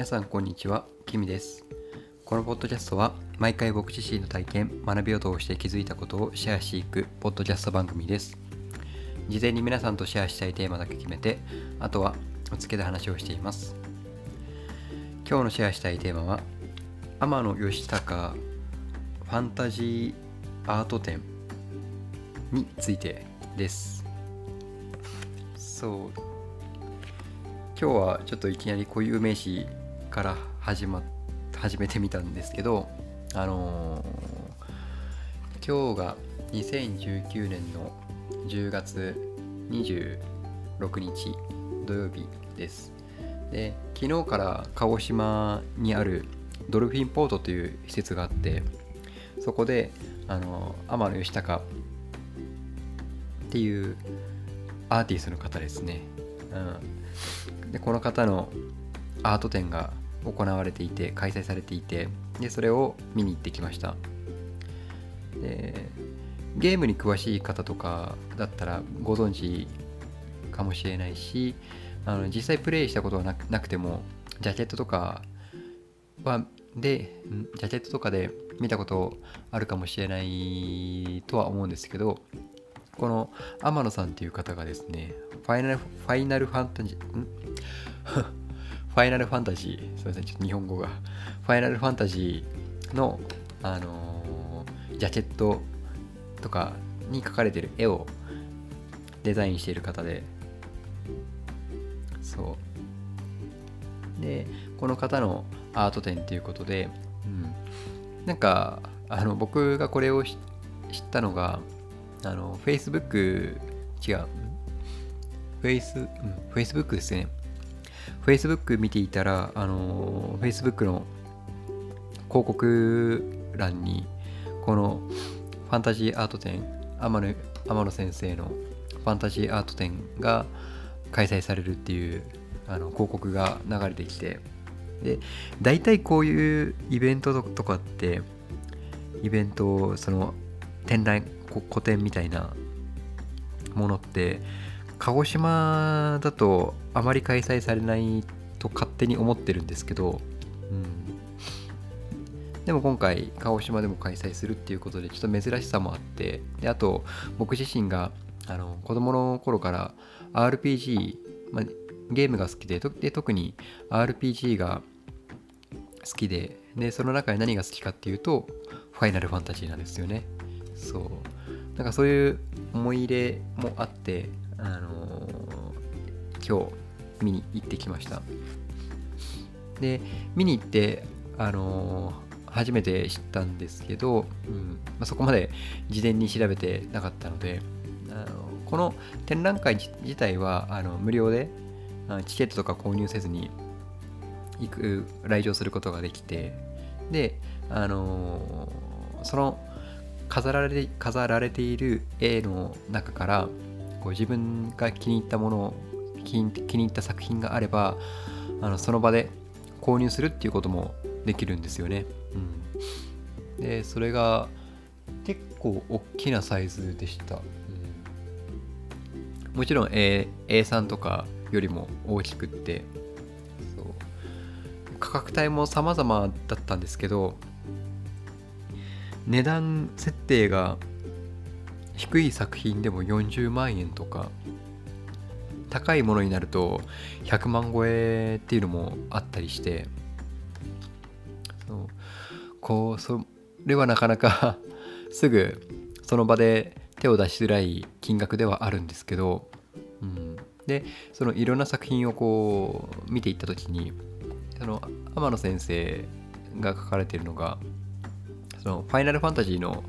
皆さんこんにちは、キミです。このポッドキャストは毎回僕自身の体験、学びを通して気づいたことをシェアしていくポッドキャスト番組です。事前に皆さんとシェアしたいテーマだけ決めて、あとはお付けで話をしています。今日のシェアしたいテーマは、天野義高ファンタジーアート展についてです。そう今日はちょっといきなり固有名詞から始ま始めてみたんですけどあのー今日が2019年の10月26日土曜日です。で昨日から鹿児島にあるドルフィンポートという施設があってそこであの天野義高っていうアーティストの方ですね、うん、でこの方のアート展が行われていて開催されていてでそれを見に行ってきました。でゲームに詳しい方とかだったらご存知かもしれないしあの実際プレイしたことはなくてもジャケットとかはでジャケットとかで見たことあるかもしれないとは思うんですけどこの天野さんっていう方がですねファイナルファイナルファンタジーん？ファイナルファンタジーすいませんちょっと日本語が。ファイナルファンタジーのあのージャケットとかに描かれてる絵をデザインしている方で。そう。でこの方のアート展っていうことで、うん、なんかあの僕がこれを知ったのがあの Facebook 違う。Face、うん、Facebook ですね。Facebook 見ていたらあの Facebook の広告欄にこのファンタジーアート展天野天野先生のファンタジーアート展が開催されるっていうあの広告が流れてきてで大体こういうイベントとかってイベントその展覧こ個展みたいなものって鹿児島だとあまり開催されないと勝手に思ってるんですけど、うん、でも今回鹿児島でも開催するっていうことでちょっと珍しさもあってであと僕自身があの子供の頃から RPG、まあ、ゲームが好きでで特に RPG が好きででその中で何が好きかっていうとファイナルファンタジーなんですよね。そう。なんかそういう思い入れもあってあのー今日見に行ってきました。で見に行ってあのー初めて知ったんですけど、うんまあ、そこまで事前に調べてなかったのであのこの展覧会自体はあの無料でチケットとか購入せずに行く来場することができてであのーその飾られ飾られている絵の中からこう自分が気に入ったものを気に入った作品があればあのその場で購入するっていうこともできるんですよね。うん、でそれが結構大きなサイズでした。うんもちろん A A3 とかよりも大きくってそう価格帯も様々だったんですけど値段設定が低い作品でも40万円とか高いものになると100万超えっていうのもあったりしてそうこうそれはなかなか すぐその場で手を出しづらい金額ではあるんですけど、うん、でそのいろんな作品をこう見ていった時にその天野先生が書かれてるのがそのファイナルファンタジーの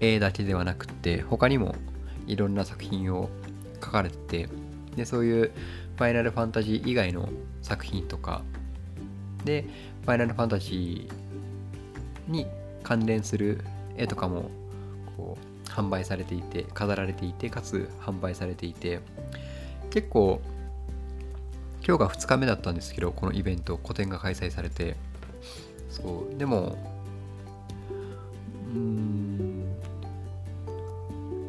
絵だけではなくて他にもいろんな作品を書かれててでそういうファイナルファンタジー以外の作品とかでファイナルファンタジーに関連する絵とかもこう販売されていて飾られていてかつ販売されていて結構今日が2日目だったんですけどこのイベント個展が開催されてそうでもうん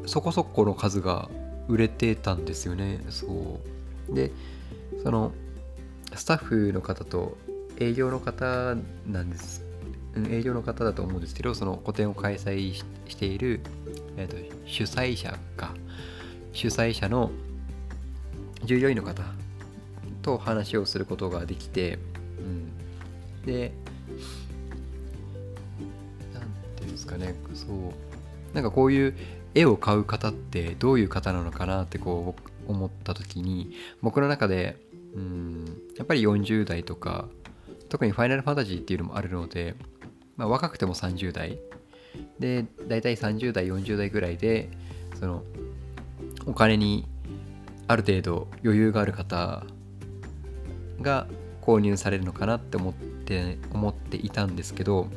そこそこの数が売れてたんですよね。そう。でそのスタッフの方と営業の方なんです。営業の方だと思うんですけどその個展を開催している、えーと、主催者か。主催者の従業員の方と話をすることができて、うん、で何ていうんですかね。そう。なんかこういう絵を買う方ってどういう方なのかなってこう思った時に僕の中でうんやっぱり40代とか特にファイナルファンタジーっていうのもあるのでまあ、若くても30代。で大体30代40代ぐらいでそのお金にある程度余裕がある方が購入されるのかなって思って思っていたんですけど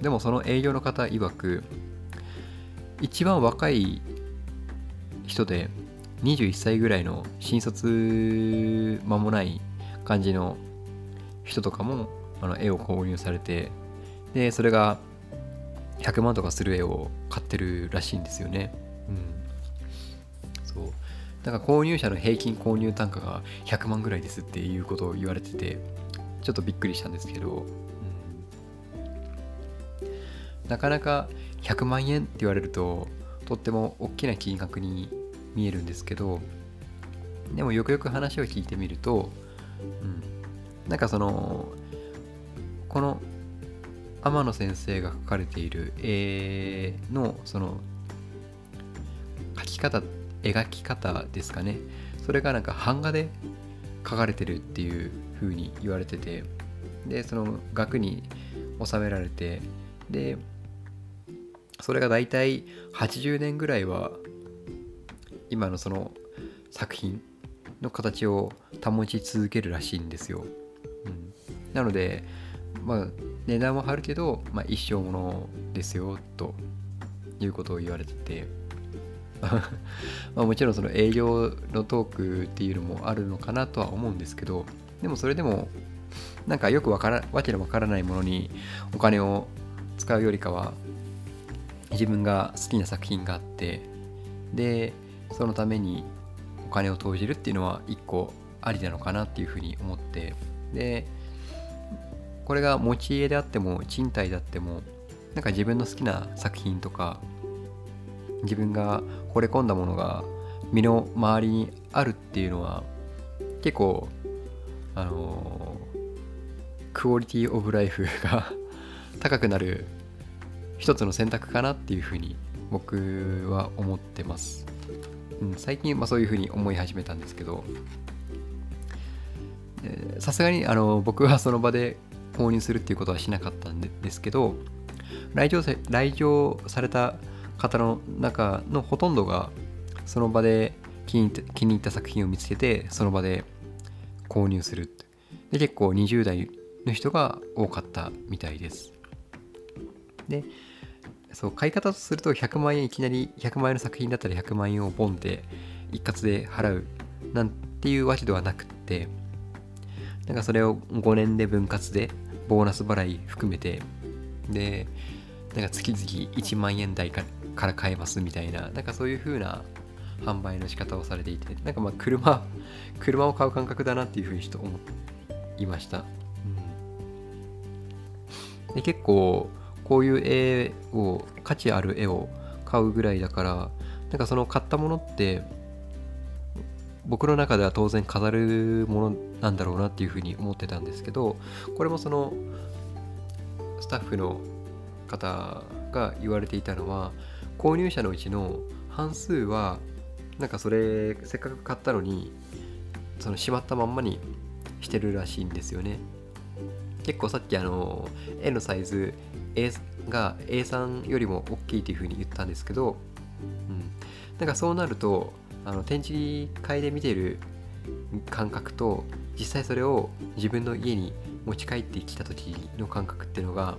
でもその営業の方曰く一番若い人で21歳ぐらいの新卒間もない感じの人とかもあの絵を購入されてでそれが100万とかする絵を買ってるらしいんですよね。うん。そう。だから購入者の平均購入単価が100万ぐらいですっていうことを言われててちょっとびっくりしたんですけど、なかなか100万円って言われるととっても大きな金額に見えるんですけどでもよくよく話を聞いてみると、うん、なんかそのこの天野先生が書かれている絵のその描き方描き方ですかね。それがなんか版画で書かれてるっていう風に言われててでその額に収められてでそれが大体80年ぐらいは今のその作品の形を保ち続けるらしいんですよ、うん、なのでまあ値段は張るけど、まあ、一生ものですよということを言われてて まあもちろんその営業のトークっていうのもあるのかなとは思うんですけどでもそれでもなんかよくわからわけのわからないものにお金を使うよりかは自分が好きな作品があってでそのためにお金を投じるっていうのは一個ありなのかなっていうふうに思ってでこれが持ち家であっても賃貸であってもなんか自分の好きな作品とか自分が惚れ込んだものが身の回りにあるっていうのは結構あのクオリティオブライフが 高くなる一つの選択かなっていうふうに僕は思ってます、うん、最近まあそういうふうに思い始めたんですけど。さすがにあの僕はその場で購入するっていうことはしなかったんですけど来場来場された方の中のほとんどがその場で気に気に入った作品を見つけてその場で購入するで結構20代の人が多かったみたいです。でそう買い方とすると100万円いきなり100万円の作品だったら100万円をボンって一括で払うなんていうわけではなくってなんかそれを5年で分割でボーナス払い含めてでなんか月々1万円台から買えますみたいななんかそういう風な販売の仕方をされていてなんかまあ車車を買う感覚だなっていう風にちょっと思いました、うん、で結構こういう絵を価値ある絵を買うぐらいだからなんかその買ったものって僕の中では当然飾るものなんだろうなっていうふうに思ってたんですけどこれもそのスタッフの方が言われていたのは購入者のうちの半数はなんかそれせっかく買ったのにそのしまったまんまにしてるらしいんですよね。結構さっきあの絵のサイズ A が A3 よりも大きいというふうに言ったんですけど、うん、なんかそうなるとあの展示会で見てる感覚と実際それを自分の家に持ち帰ってきた時の感覚っていうのが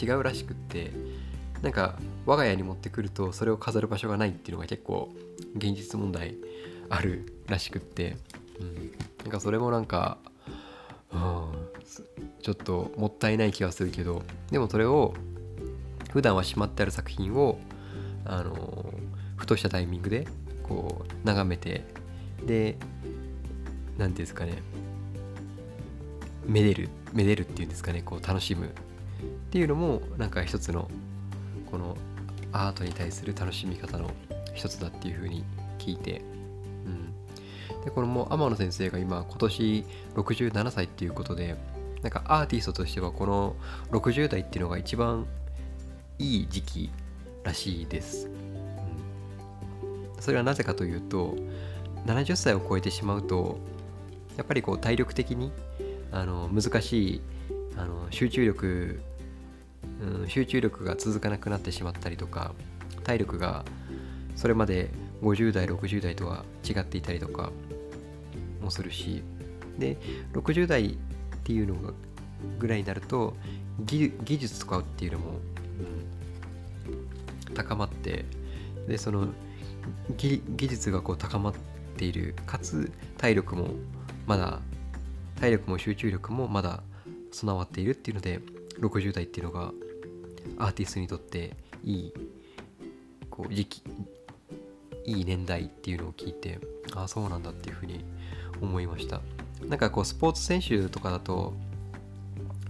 違うらしくってなんか我が家に持ってくるとそれを飾る場所がないっていうのが結構現実問題あるらしくって、うん、なんかそれもなんか、ちょっともったいない気はするけどでもそれを普段はしまってある作品をあのふとしたタイミングでこう眺めてで何ていうんですかねめでるめでるっていうんですかねこう楽しむっていうのもなんか一つのこのアートに対する楽しみ方の一つだっていうふうに聞いて、うん、でこのも天野先生が今今年67歳っていうことでなんかアーティストとしてはこの60代っていうのが一番いい時期らしいです、うん、それはなぜかというと70歳を超えてしまうとやっぱりこう体力的にあの難しいあの集中力、うん、集中力が続かなくなってしまったりとか体力がそれまで50代60代とは違っていたりとかもするしで60代っていうのがぐらいになると技術とかっていうのも、うん、高まってでその技術がこう高まっているかつ体力もまだ体力も集中力もまだ備わっているっていうので60代っていうのがアーティストにとっていいこう時期いい年代っていうのを聞いてああそうなんだっていうふうに思いました。なんかこうスポーツ選手とかだと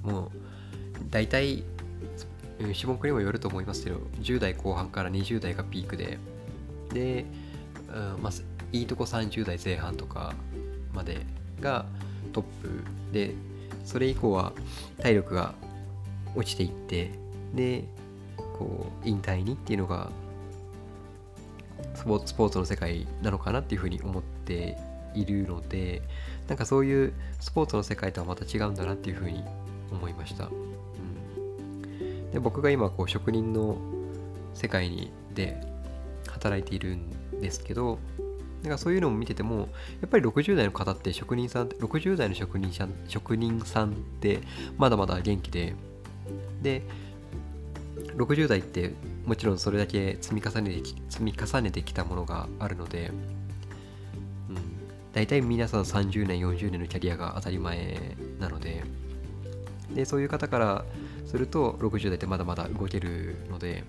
もう大体種目にもよると思いますけど10代後半から20代がピークでで、うんまあ、いいとこ30代前半とかまでがトップでそれ以降は体力が落ちていってでこう引退にっていうのがスポーツの世界なのかなっていうふうに思っているのでなんかそういうスポーツの世界とはまた違うんだなっていうふうに思いました、うん、で僕が今こう職人の世界にで働いているんですけどなんかそういうのを見ててもやっぱり60代の方って職人さん60代の職人さん職人さんってまだまだ元気でで60代ってもちろんそれだけ積み重ねて積み重ねてきたものがあるので、うん、大体皆さん30年40年のキャリアが当たり前なので。でそういう方からすると60代ってまだまだ動けるので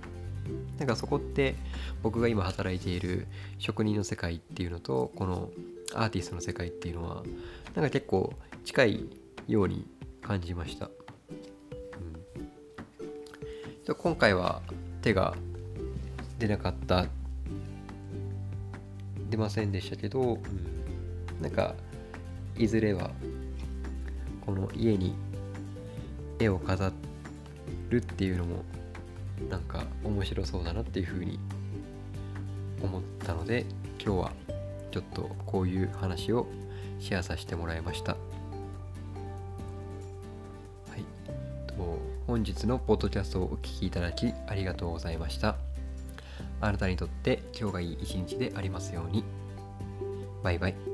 なんかそこって僕が今働いている職人の世界っていうのとこのアーティストの世界っていうのはなんか結構近いように感じました、うん、今回は手が出なかった出ませんでしたけど、うん、なんかいずれはこの家に絵を飾るっていうのもなんか面白そうだなっていうふうに思ったので今日はちょっとこういう話をシェアさせてもらいました。本日のポッドキャストをお聴きいただきありがとうございました。あなたにとって今日がいい一日でありますように。バイバイ。